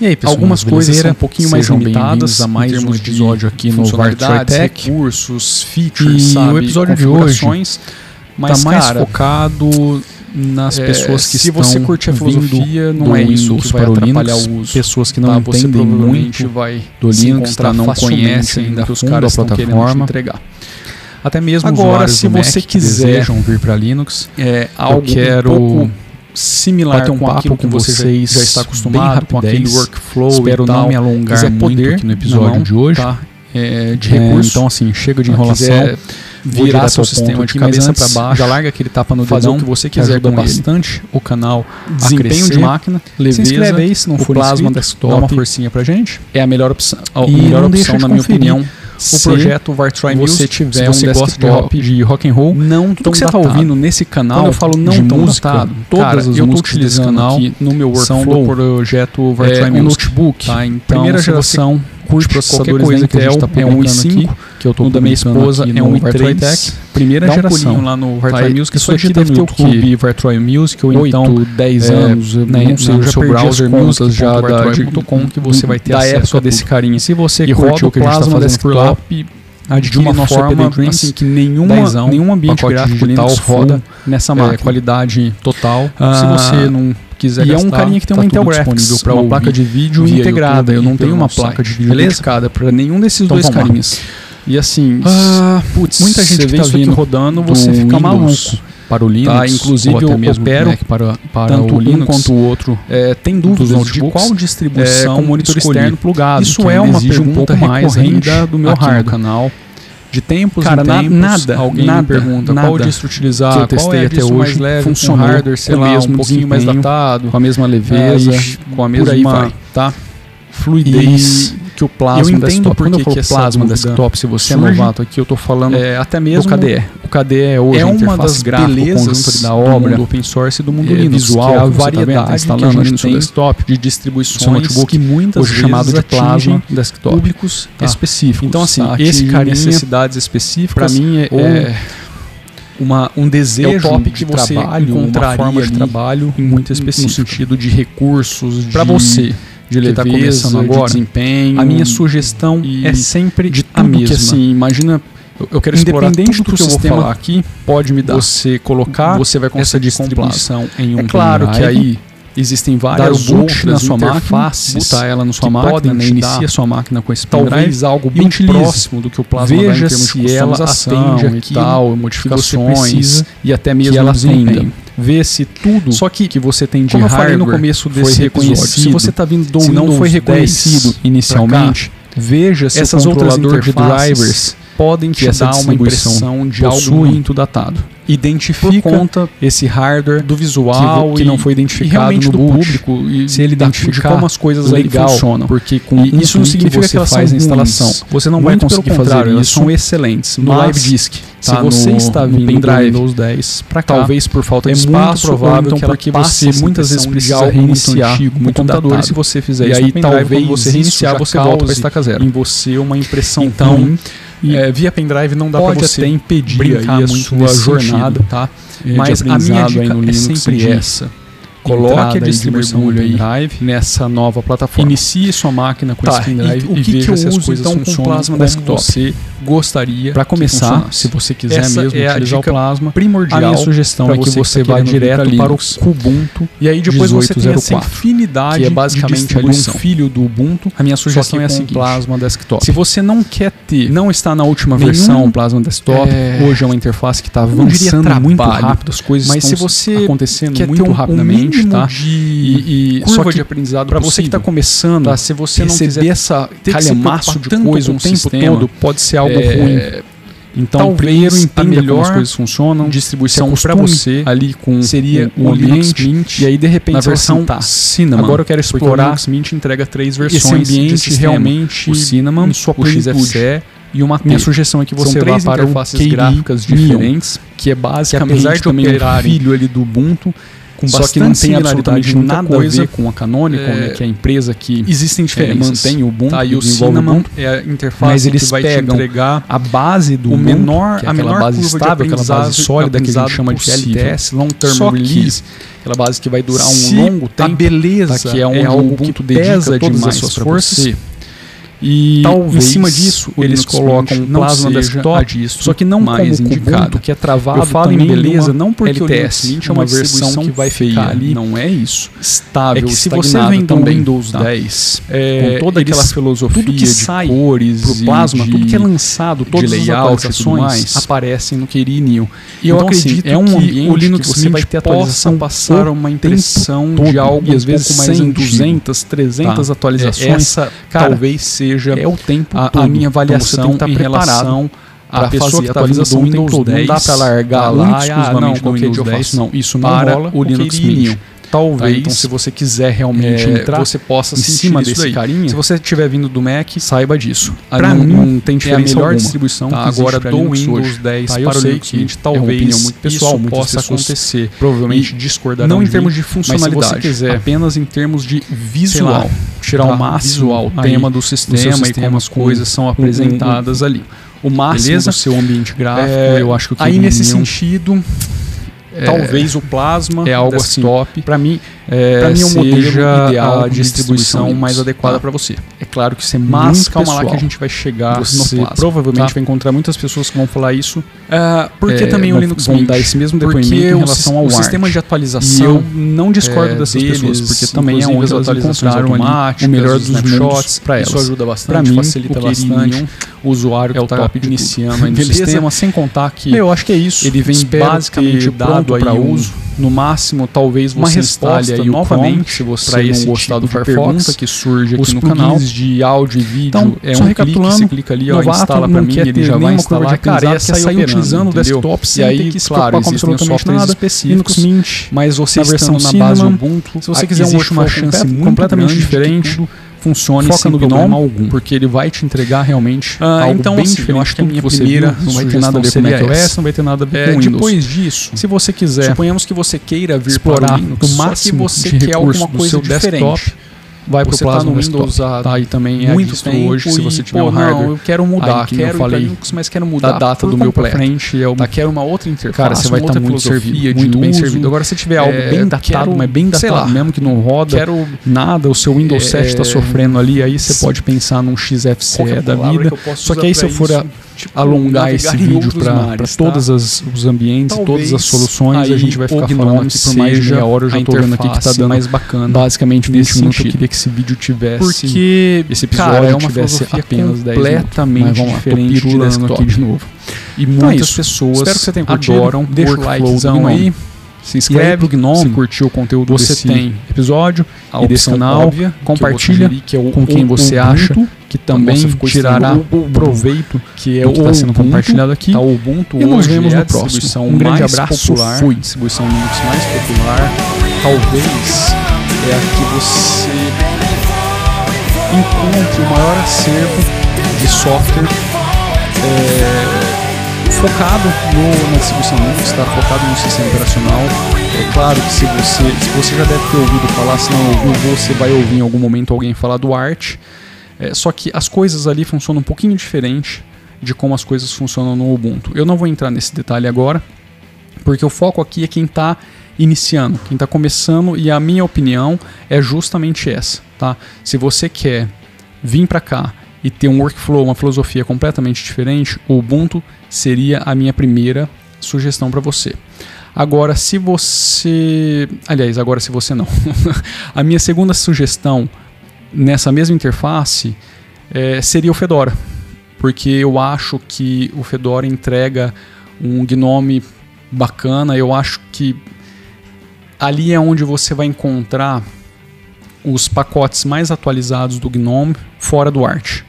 E aí, pessoal, algumas coisas são um pouquinho mais limitadas a mais um episódio aqui no VarTroyTech. recursos, features, E sabe, o episódio de hoje configurações, mas tá mais cara, focado nas é, pessoas que se estão você curte a filosofia, não é isso que vai para o atrapalhar Linux, o uso. pessoas que não tá? Entendem muito vai do Linux, tá? não conhecem ainda os caras a estão querendo te plataforma. entregar. Até mesmo Agora, se você Mac quiser- vir para Linux, É algo quero um pouco similar bater um com papo com você já- vocês já está acostumado, com aquele workflow espero e tal. não me alongar quiser muito poder aqui no episódio de hoje. tá? É, de É, então assim, chega de Tá? enrolação. Quiser virar seu sistema de aqui, cabeça para baixo, já larga aquele tapa no fazer dedão, o que você quiser ajuda com ele. bastante o canal desempenho crescer. de máquina, Se leveza, inscreve aí se não for plasma inscrito, desktop, dá uma forcinha pra gente. é a melhor opção, a E melhor opção na minha conferir opinião. O Se projeto Vartroy você Music, tiver se um você gosta de rock, de rock and roll, não tudo que você tá ouvindo nesse canal, Quando eu falo não tão música, datado, todas cara, as eu músicas desse utilizando canal aqui no meu são do workflow projeto é, Vartroy um Music. notebook, Tá? Então, primeira se você geração, curte de qualquer coisa da Intel, que a gente tá é um publicando i5, aqui, que eu tô no da minha esposa é um Vartroy i3, Tech, primeira dá um geração. pulinho lá no Vartroy Tá? Music, Isso só aqui deve ter o YouTube Vartroy Music, ou 8, então 10 é, anos, né, não sei, eu já seu perdi browser music já da, music.vartroy.com que você vai ter da acesso época desse carinha. Se você E curte o que a gente tá fazendo por lá, desktop de adquire uma forma Dreams, assim que nenhuma, dezão, nenhum ambiente gráfico digital Linux roda nessa é, máquina. qualidade total. Ah, se você não quiser e é um gastar, carinha que tem tá uma Intel Graphics, uma ouvir placa de vídeo integrada. YouTube Eu não tenho uma placa de vídeo dedicada para nenhum desses Então dois carinhas. E assim, Ah, putz, muita gente que vê tá vindo rodando, do você fica Windows maluco. Para o Linux, Tá, inclusive ou até eu mesmo opero Mac para, para tanto o um Linux, quanto o outro. É, tem dúvidas de qual distribuição é, com monitor escolher. externo plugado. Isso que é uma exige um pergunta pouco mais recorrente ainda do meu hardware. canal. De tempos Cara, em tempos, nada, alguém nada, me pergunta nada qual distro utilizar, que eu qual testei é até hoje, leve, funcionou com hardware, sei com lá, um pouquinho mais datado, com a mesma leveza, aí, com a mesma vai, tá? fluidez E que o plasma eu entendo desktop, por quando eu falo plasma desktop, se você surge, é novato aqui, eu tô falando é, até do mesmo KDE. O KDE é hoje é a uma das gráfica, o belezas conjunto da do obra, mundo open source e do mundo é, Linux, visual, que é a tá vendo, variedade tá instalando que a gente no seu tem desktop, de distribuições notebook, que muitas hoje chamado de plasma desktop. públicos Tá. específicos. Então, assim, tá? esse carinha, necessidades específicas Para mim é, ou é uma, um desejo é top de que você trabalho, encontraria uma forma de trabalho muito no específica. sentido de recursos, Para de- você de que tá leveza, começando de agora, desempenho. a minha sugestão e é sempre de a tudo mesma. que assim, imagina, eu, eu quero explorar Independente tudo do que que eu vou sistema falar aqui pode me dar. você colocar você vai conseguir distribuição em um É claro que aí existem dar várias boot outras na sua máquina, interfaces botar ela na sua máquina, podem né, inicia dar sua máquina com esse talvez algo e bem utilize. próximo do que o plasma dá em Veja termos de se ela customização atende e aquilo tal, que você modificações precisa e até mesmo que ela desempenho. atenda. Vê se tudo Só que, que você tem de como eu falei no começo foi desse reconhecido. episódio, se você está vindo do se não foi 10 reconhecido inicialmente, veja se essas o outras de drivers podem te dar uma impressão de algo muito datado. Identifica conta esse hardware do visual que, que não foi identificado no do boot. público e se ele identificar de como as coisas legal, funcionam. porque com E isso não significa você que elas faz a instalação. Você não Muito vai conseguir fazer isso são excelentes. no Live Disk. se tá? você no, está vindo do pendrive, Windows 10 para cá, talvez por falta é de muito espaço, provável ou então que porque você muitas vezes precisa muito reiniciar antigo, o muito computador. datado. E se você fizer E isso aí pendrive, talvez você reiniciar, você volta para estaca zero. em você uma impressão Então, ruim. E é, via pendrive não dá para você até impedir a sua jornada, sentido. tá? É, Mas a minha dica é sempre essa. Coloque a distribuição aí pendrive nessa nova plataforma. Inicie sua máquina com Tá, esse pendrive e o que que veja eu se as uso, coisas então, com funcionam plasma como desktop? você gostaria. Para começar, se você quiser Essa mesmo é utilizar o plasma, primordial a minha sugestão é que você vá vir direto pra para o Linux. Kubuntu E aí depois você tem essa 1804, infinidade que é basicamente um filho do Ubuntu. A minha sugestão é a seguinte. plasma desktop. Se você não quer ter, não está na última Nenhum- versão Plasma Desktop, É, hoje é uma interface que está avançando muito trabalho, rápido, as coisas mas estão se você acontecendo muito um, rapidamente, um tá? de E, e curva só que de aprendizado para você que está começando, tá? Se você não quiser essa calhamaço de coisa o tempo sistema, todo, pode ser algo é, ruim. Então, talvez primeiro entenda como as coisas funcionam, distribuição se para você ali com seria o o Linux ambiente Mint e aí de repente na versão assim, tá, Cinnamon. Agora eu quero Porque o explorar Linux Mint entrega três esse versões de ambiente realmente o Cinnamon, sua o. XFCE e o Mate. Minha sugestão é que você vá para o interfaces KDE gráficas diferentes que é que basicamente apesar de também um filho ali do Ubuntu, com Só que não tem absolutamente nada coisa. a ver com a Canonical, É, né, que é a empresa que Existem é, diferenças. mantém o Ubuntu, tá? E o Cinnamon é a interface mas eles que vai pegam te entregar a base do o Ubuntu, menor, que é a menor base estável, aquela base sólida que a gente chama de. LTS, Long Term Só Release, aquela base que vai durar um longo a tempo, beleza tá, que é onde algo o Ubuntu que dedica pesa todas demais as suas pra forças. você, E Talvez em cima disso, o eles Linux colocam um plasma desktop, só que não mais como o indicada. Ubuntu, que é travado Eu falo em beleza não porque o LTS, Linux Mint é uma versão que vai feia, ficar ali, não é isso. estável, É que se você vem do Windows tá? 10, É, com toda aquela eles- filosofia tudo que de sai cores pro plasma, de- tudo que é lançado, todas as atualizações mais, aparecem no Query E eu Então, assim, acredito é um que ambiente o Linux que você Mint vai ter atualização passar o uma impressão de algo e às vezes mais 100, antigo. 200, 300 Tá? atualizações. Essa talvez seja é o tempo a, a minha Então, avaliação estar em relação a à pessoa que está vindo do Windows Windows 10, 10 não dá para largar lá, ah, não, dia Windows eu 10 faço. Não, isso não para rola o Linux Query Mint. Tá? Talvez Então, se você quiser realmente é, entrar você possa em cima desse daí. carinha, Se você estiver vindo do Mac, saiba disso. Pra não, mim, não tem é a diferença melhor alguma. distribuição tá? agora do Linux Windows hoje. 10 Tá, eu para o Linux que Mint, é uma talvez opinião muito pessoal, isso possa acontecer. provavelmente E discordarão não em termos de mas se funcionalidade, você quiser apenas em termos de visual, lá, tirar tá? o máximo visual, tema do do sistema, e como sistema as coisas são apresentadas ali. o máximo Beleza? do seu ambiente gráfico, É, eu acho que o aí nesse sentido, é, talvez o plasma é algo desktop, para mim, é, para mim é um modelo seja ideal a de distribuição Linux, mais adequada tá? para você. É claro que isso é Mas muito calma lá que a pessoal. gente vai chegar Você no plasma. provavelmente tá? vai encontrar muitas pessoas que vão falar isso. Ah, porque é, também o Linux vão Mint? dar esse mesmo Porque depoimento em o relação ao o sistema de E atualização eu não discordo é, dessas deles, pessoas, porque também é onde as elas encontraram ali o melhor os dos snapshots, para isso elas. ajuda bastante, mim, facilita o bastante. O usuário que É o está top de tudo. iniciando no Beleza? sistema, sem contar que Eu acho que é isso. ele vem basicamente dado para uso. No máximo, talvez você instale o novamente se você pra não esse gostar tipo do Firefox, pergunta que surge aqui os no canal. de áudio e vídeo Então, é um clique, recapitulando, você clica ali, ó, instala para não mim, ele já vai instalar, cara, aprendizado, quer sair utilizando o desktop E sem aí, ter que se claro, preocupar com os absolutamente nada. específicos, Linux Mint, mas você na versão estando na base Ubuntu, se você quiser um uma chance complet- completamente diferente funcione foca sem no problema Gnome, algum, porque ele vai te entregar realmente Ah, algo então, bem assim, eu diferente acho que a minha primeira viu, não vai ter nada a ver com seria macOS, essa. não vai ter nada a ver É, com Windows. depois disso, se você quiser suponhamos que você queira vir explorar para o Linux, o só que máximo você de quer alguma coisa diferente. desktop, vai para o tá Plasma no Desktop. Windows há tá, e também é muito visto tempo hoje, se você e, tiver pô, um hardware não, eu quero mudar, aí, que nem eu quero falei, Linux, mas quero mudar da data do meu completo. frente, é o Tá, quero uma outra interface, Cara, você vai estar outra muito servido, muito bem uso. servido. Agora, se tiver algo É, bem datado, quero, mas bem datado lá, mesmo, que não roda Quero nada, o seu Windows É, 7 está sofrendo ali, aí você pode pensar num XFCE qualquer da vida. eu Só que aí, se eu for tipo, alongar esse vídeo para tá? todos as- os ambientes, e todas as Talvez soluções, a gente vai ficar falando aqui por mais de meia hora. Eu já tô vendo aqui que tá dando mais bacana basicamente 20 nesse minutos. Eu queria que esse vídeo tivesse porque esse episódio cara, é uma tivesse apenas 10 minutos. completamente Mas vamos lá, tô diferente de pirulando desktop. aqui de novo. E Então é muitas isso. pessoas Espero que você tenha curtido. adoram Deixa o likezão aí. Se inscreve no Gnome. se curtiu o conteúdo Você tem episódio a e desse canal, óbvia, compartilha que é o com quem você Ubuntu, acha que também tirará. O proveito que é do que está sendo compartilhado aqui. Tá, o Ubuntu E nos vemos é no a próximo. Um grande abraço, popular, fui. distribuição Linux mais popular, talvez é a que você encontre o maior acervo de software é, focado no, na distribuição Linux, está focado no sistema operacional. É claro que se você, se você já deve ter ouvido falar, se não ouviu, você vai ouvir em algum momento alguém falar do Art. É, só que as coisas ali funcionam um pouquinho diferente de como as coisas funcionam no Ubuntu. Eu não vou entrar nesse detalhe agora, porque o foco aqui é quem está iniciando, quem está começando, e a minha opinião é justamente essa, tá? Se você quer vir para cá e ter um workflow, uma filosofia completamente diferente, o Ubuntu seria a minha primeira sugestão para você. Agora, se você. Aliás, agora se você não. a minha segunda sugestão nessa mesma interface é, seria o Fedora. Porque eu acho que o Fedora entrega um Gnome bacana. Eu acho que ali é onde você vai encontrar os pacotes mais atualizados do Gnome fora do Arch.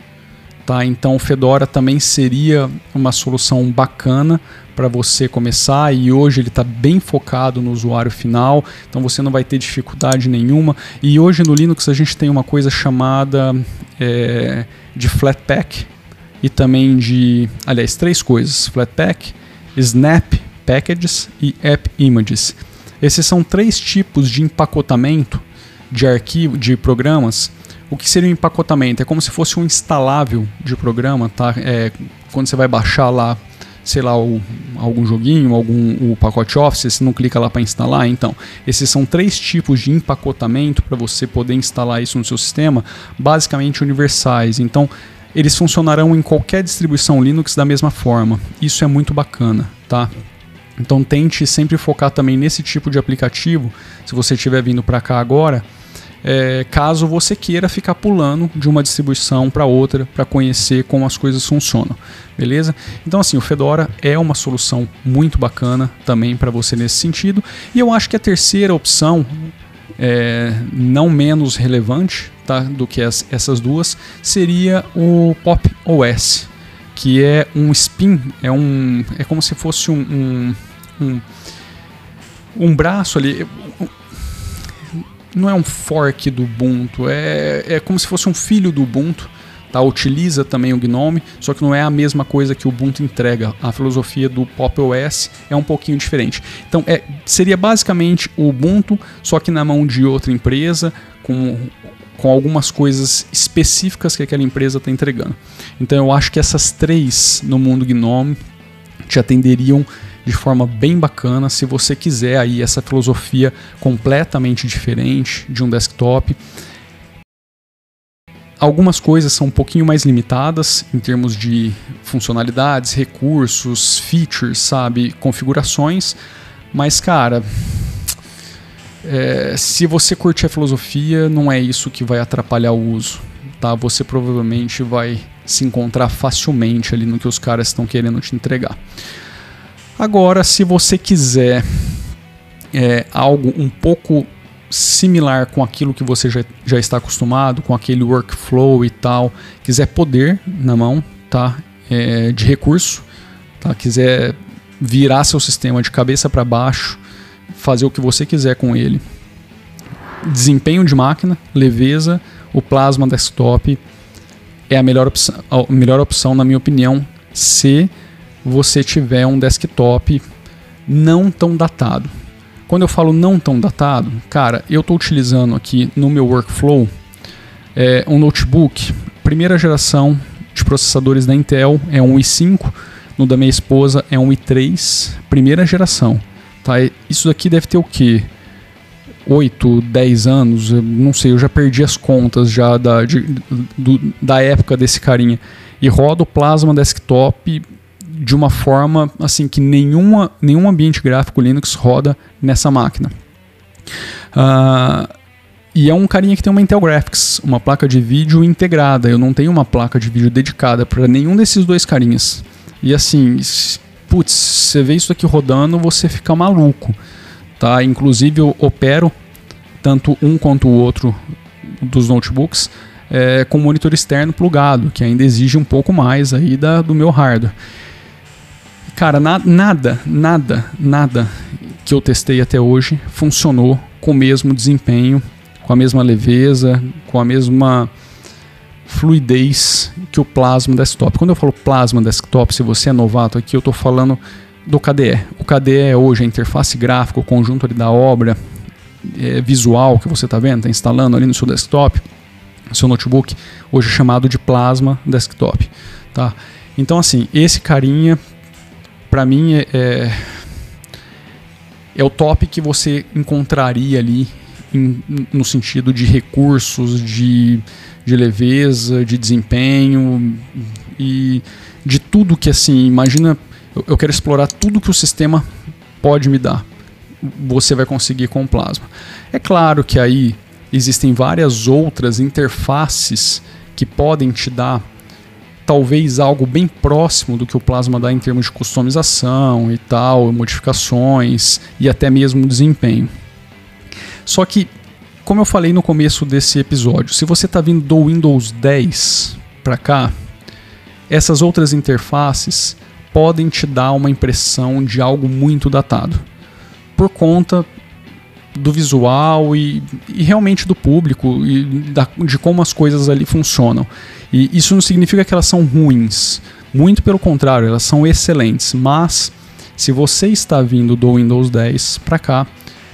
Tá? Então o Fedora também seria uma solução bacana para você começar e hoje ele está bem focado no usuário final, então você não vai ter dificuldade nenhuma. E hoje no Linux a gente tem uma coisa chamada é, de Flatpak e também de, aliás, três coisas: Flatpak, Snap Packages e App Images. Esses são três tipos de empacotamento de arquivo, de programas. O que seria um empacotamento? É como se fosse um instalável de programa, tá? É, quando você vai baixar lá, sei lá, o, algum joguinho, algum o pacote Office, você não clica lá para instalar. Então, esses são três tipos de empacotamento para você poder instalar isso no seu sistema, basicamente universais. Então, eles funcionarão em qualquer distribuição Linux da mesma forma. Isso é muito bacana, tá? Então tente sempre focar também nesse tipo de aplicativo, se você estiver vindo para cá agora, é, caso você queira ficar pulando de uma distribuição para outra para conhecer como as coisas funcionam, beleza? Então assim, o Fedora é uma solução muito bacana também para você nesse sentido. E eu acho que a terceira opção, é, não menos relevante tá, do que as, essas duas, seria o Pop OS, que é um spin, é, um, é como se fosse um, um um, um braço ali. Não é um fork do Ubuntu, é, é como se fosse um filho do Ubuntu. Tá, utiliza também o GNOME, só que não é a mesma coisa que o Ubuntu entrega. A filosofia do Pop OS é um pouquinho diferente. Então, é, seria basicamente o Ubuntu, só que na mão de outra empresa, com, com algumas coisas específicas que aquela empresa está entregando. Então, eu acho que essas três no mundo GNOME te atenderiam de forma bem bacana se você quiser aí essa filosofia completamente diferente de um desktop. Algumas coisas são um pouquinho mais limitadas em termos de funcionalidades, recursos, features, sabe, configurações, mas cara, é, se você curtir a filosofia, não é isso que vai atrapalhar o uso, tá? Você provavelmente vai se encontrar facilmente ali no que os caras estão querendo te entregar. Agora, se você quiser é, algo um pouco similar com aquilo que você já, já está acostumado, com aquele workflow e tal, quiser poder na mão, tá? É, de recurso, tá? Quiser virar seu sistema de cabeça para baixo, fazer o que você quiser com ele. Desempenho de máquina, leveza, o Plasma Desktop é a melhor opção, a melhor opção na minha opinião, se você tiver um desktop não tão datado. Quando eu falo não tão datado, cara, eu estou utilizando aqui no meu workflow é, um notebook primeira geração de processadores da Intel, é um i5, no da minha esposa é um i3, primeira geração. Tá? Isso daqui deve ter o quê? 8, 10 anos, não sei, eu já perdi as contas já da, de, do, da época desse carinha. E roda o Plasma Desktop de uma forma assim que nenhuma, nenhum ambiente gráfico Linux roda nessa máquina. Uh, e é um carinha que tem uma Intel Graphics, uma placa de vídeo integrada. Eu não tenho uma placa de vídeo dedicada para nenhum desses dois carinhas. E assim, putz, você vê isso aqui rodando, você fica maluco. Tá? Inclusive eu opero tanto um quanto o outro dos notebooks é, com monitor externo plugado, que ainda exige um pouco mais aí da, do meu hardware. Cara, na, nada, nada, nada que eu testei até hoje funcionou com o mesmo desempenho, com a mesma leveza, com a mesma fluidez que o Plasma Desktop. Quando eu falo Plasma Desktop, se você é novato aqui, eu estou falando do KDE. O KDE é hoje a interface gráfica, o conjunto ali da obra é, visual que você está vendo, está instalando ali no seu desktop, no seu notebook, hoje é chamado de Plasma Desktop. Tá? Então, assim, esse carinha para mim é, é, é o top que você encontraria ali em, no sentido de recursos, de, de leveza, de desempenho e de tudo que assim, imagina, eu, eu quero explorar tudo que o sistema pode me dar. Você vai conseguir com o Plasma. É claro que aí existem várias outras interfaces que podem te dar talvez algo bem próximo do que o Plasma dá em termos de customização e tal, modificações e até mesmo desempenho. Só que, como eu falei no começo desse episódio, se você está vindo do Windows 10 para cá, essas outras interfaces podem te dar uma impressão de algo muito datado, por conta do visual e, e realmente do público e da, de como as coisas ali funcionam. E isso não significa que elas são ruins. Muito pelo contrário, elas são excelentes. Mas se você está vindo do Windows 10 para cá,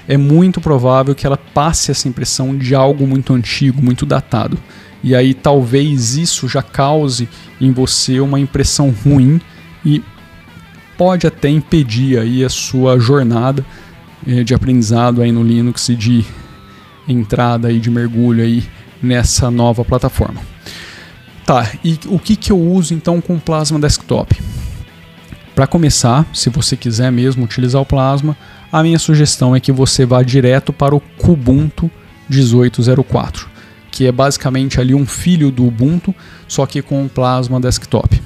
é muito provável que ela passe essa impressão de algo muito antigo, muito datado. E aí talvez isso já cause em você uma impressão ruim e pode até impedir aí a sua jornada de aprendizado aí no Linux e de entrada aí de mergulho aí nessa nova plataforma. Tá, e o que, que eu uso então com o Plasma Desktop? Para começar, se você quiser mesmo utilizar o Plasma, a minha sugestão é que você vá direto para o Kubuntu 1804, que é basicamente ali um filho do Ubuntu, só que com o Plasma Desktop.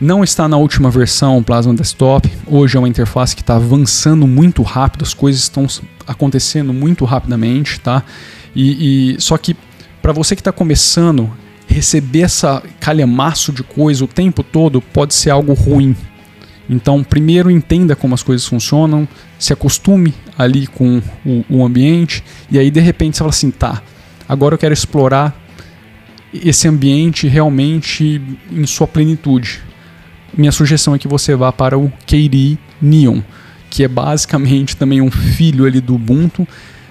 Não está na última versão Plasma Desktop. Hoje é uma interface que está avançando muito rápido, as coisas estão acontecendo muito rapidamente, tá? E, e só que para você que está começando, receber essa calhamaço de coisa o tempo todo pode ser algo ruim. Então, primeiro entenda como as coisas funcionam, se acostume ali com o, o ambiente e aí de repente você fala assim, tá? Agora eu quero explorar esse ambiente realmente em sua plenitude minha sugestão é que você vá para o KDE Neon, que é basicamente também um filho ali do Ubuntu,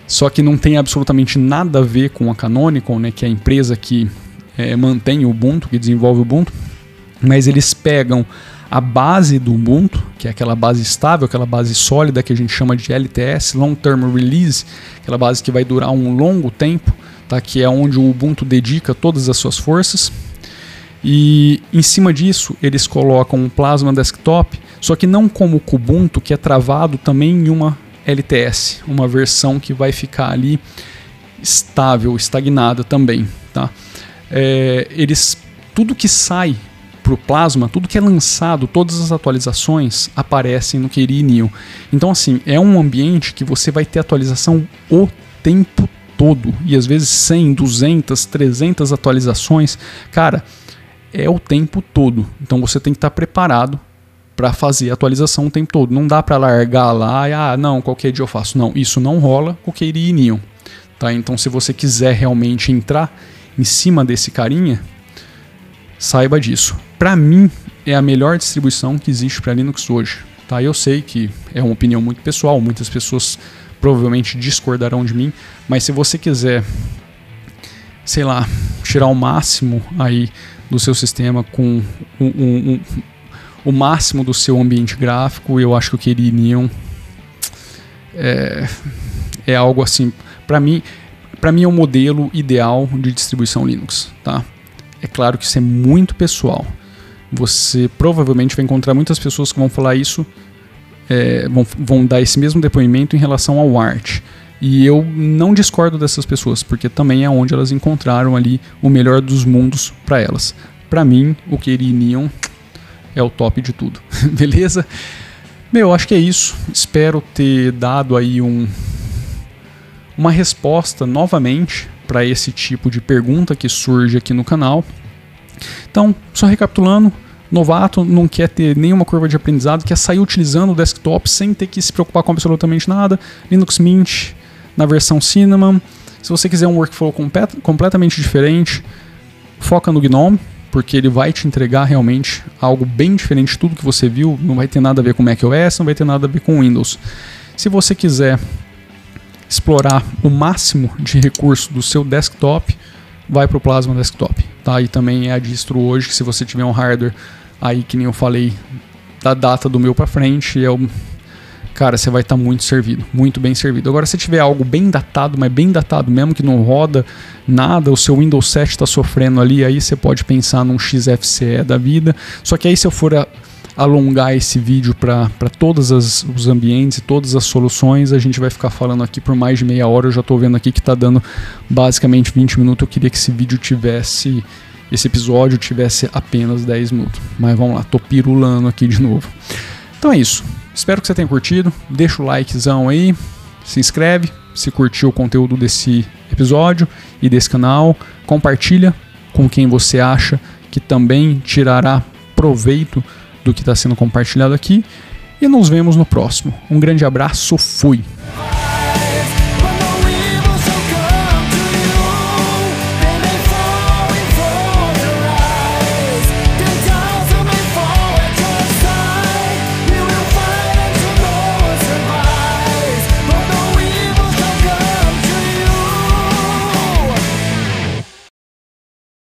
só que não tem absolutamente nada a ver com a Canonical, né, que é a empresa que é, mantém o Ubuntu, que desenvolve o Ubuntu, mas eles pegam a base do Ubuntu, que é aquela base estável, aquela base sólida que a gente chama de LTS, Long Term Release, aquela base que vai durar um longo tempo, tá? que é onde o Ubuntu dedica todas as suas forças, e em cima disso, eles colocam um Plasma Desktop, só que não como o Kubuntu, que é travado também em uma LTS, uma versão que vai ficar ali estável, estagnada também. Tá? É, eles, tudo que sai para o Plasma, tudo que é lançado, todas as atualizações aparecem no Keri Neo. Então, assim, é um ambiente que você vai ter atualização o tempo todo, e às vezes 100, 200, 300 atualizações. Cara, é o tempo todo. Então você tem que estar preparado para fazer atualização o tempo todo. Não dá para largar lá e ah, não, qualquer dia eu faço. Não, isso não rola com KDE Neon. Tá? Então se você quiser realmente entrar em cima desse carinha, saiba disso. Para mim é a melhor distribuição que existe para Linux hoje. Tá? Eu sei que é uma opinião muito pessoal, muitas pessoas provavelmente discordarão de mim, mas se você quiser, sei lá, tirar o máximo aí do seu sistema com um, um, um, o máximo do seu ambiente gráfico. Eu acho que o KDE Neon é, é algo assim, para mim, para mim é o um modelo ideal de distribuição Linux, tá? É claro que isso é muito pessoal. Você provavelmente vai encontrar muitas pessoas que vão falar isso, é, vão, vão dar esse mesmo depoimento em relação ao Art. E eu não discordo dessas pessoas, porque também é onde elas encontraram ali o melhor dos mundos para elas. Para mim, o Keri Neon é o top de tudo. Beleza? Meu, acho que é isso. Espero ter dado aí um uma resposta novamente para esse tipo de pergunta que surge aqui no canal. Então, só recapitulando, novato não quer ter nenhuma curva de aprendizado, quer sair utilizando o desktop sem ter que se preocupar com absolutamente nada. Linux Mint, na versão Cinnamon. Se você quiser um workflow complet completamente diferente, foca no GNOME, porque ele vai te entregar realmente algo bem diferente de tudo que você viu. Não vai ter nada a ver com macOS, não vai ter nada a ver com Windows. Se você quiser explorar o máximo de recurso do seu desktop, vai para o Plasma Desktop. Tá? E também é a distro hoje, se você tiver um hardware aí que nem eu falei da data do meu para frente, é o cara, você vai estar tá muito servido, muito bem servido. Agora, se tiver algo bem datado, mas bem datado mesmo, que não roda nada, o seu Windows 7 está sofrendo ali, aí você pode pensar num XFCE da vida. Só que aí, se eu for a, alongar esse vídeo para todos os ambientes e todas as soluções, a gente vai ficar falando aqui por mais de meia hora. Eu já estou vendo aqui que está dando basicamente 20 minutos. Eu queria que esse vídeo tivesse. Esse episódio tivesse apenas 10 minutos. Mas vamos lá, tô pirulando aqui de novo. Então é isso. Espero que você tenha curtido. Deixa o likezão aí, se inscreve se curtiu o conteúdo desse episódio e desse canal, compartilha com quem você acha que também tirará proveito do que está sendo compartilhado aqui e nos vemos no próximo. Um grande abraço, fui!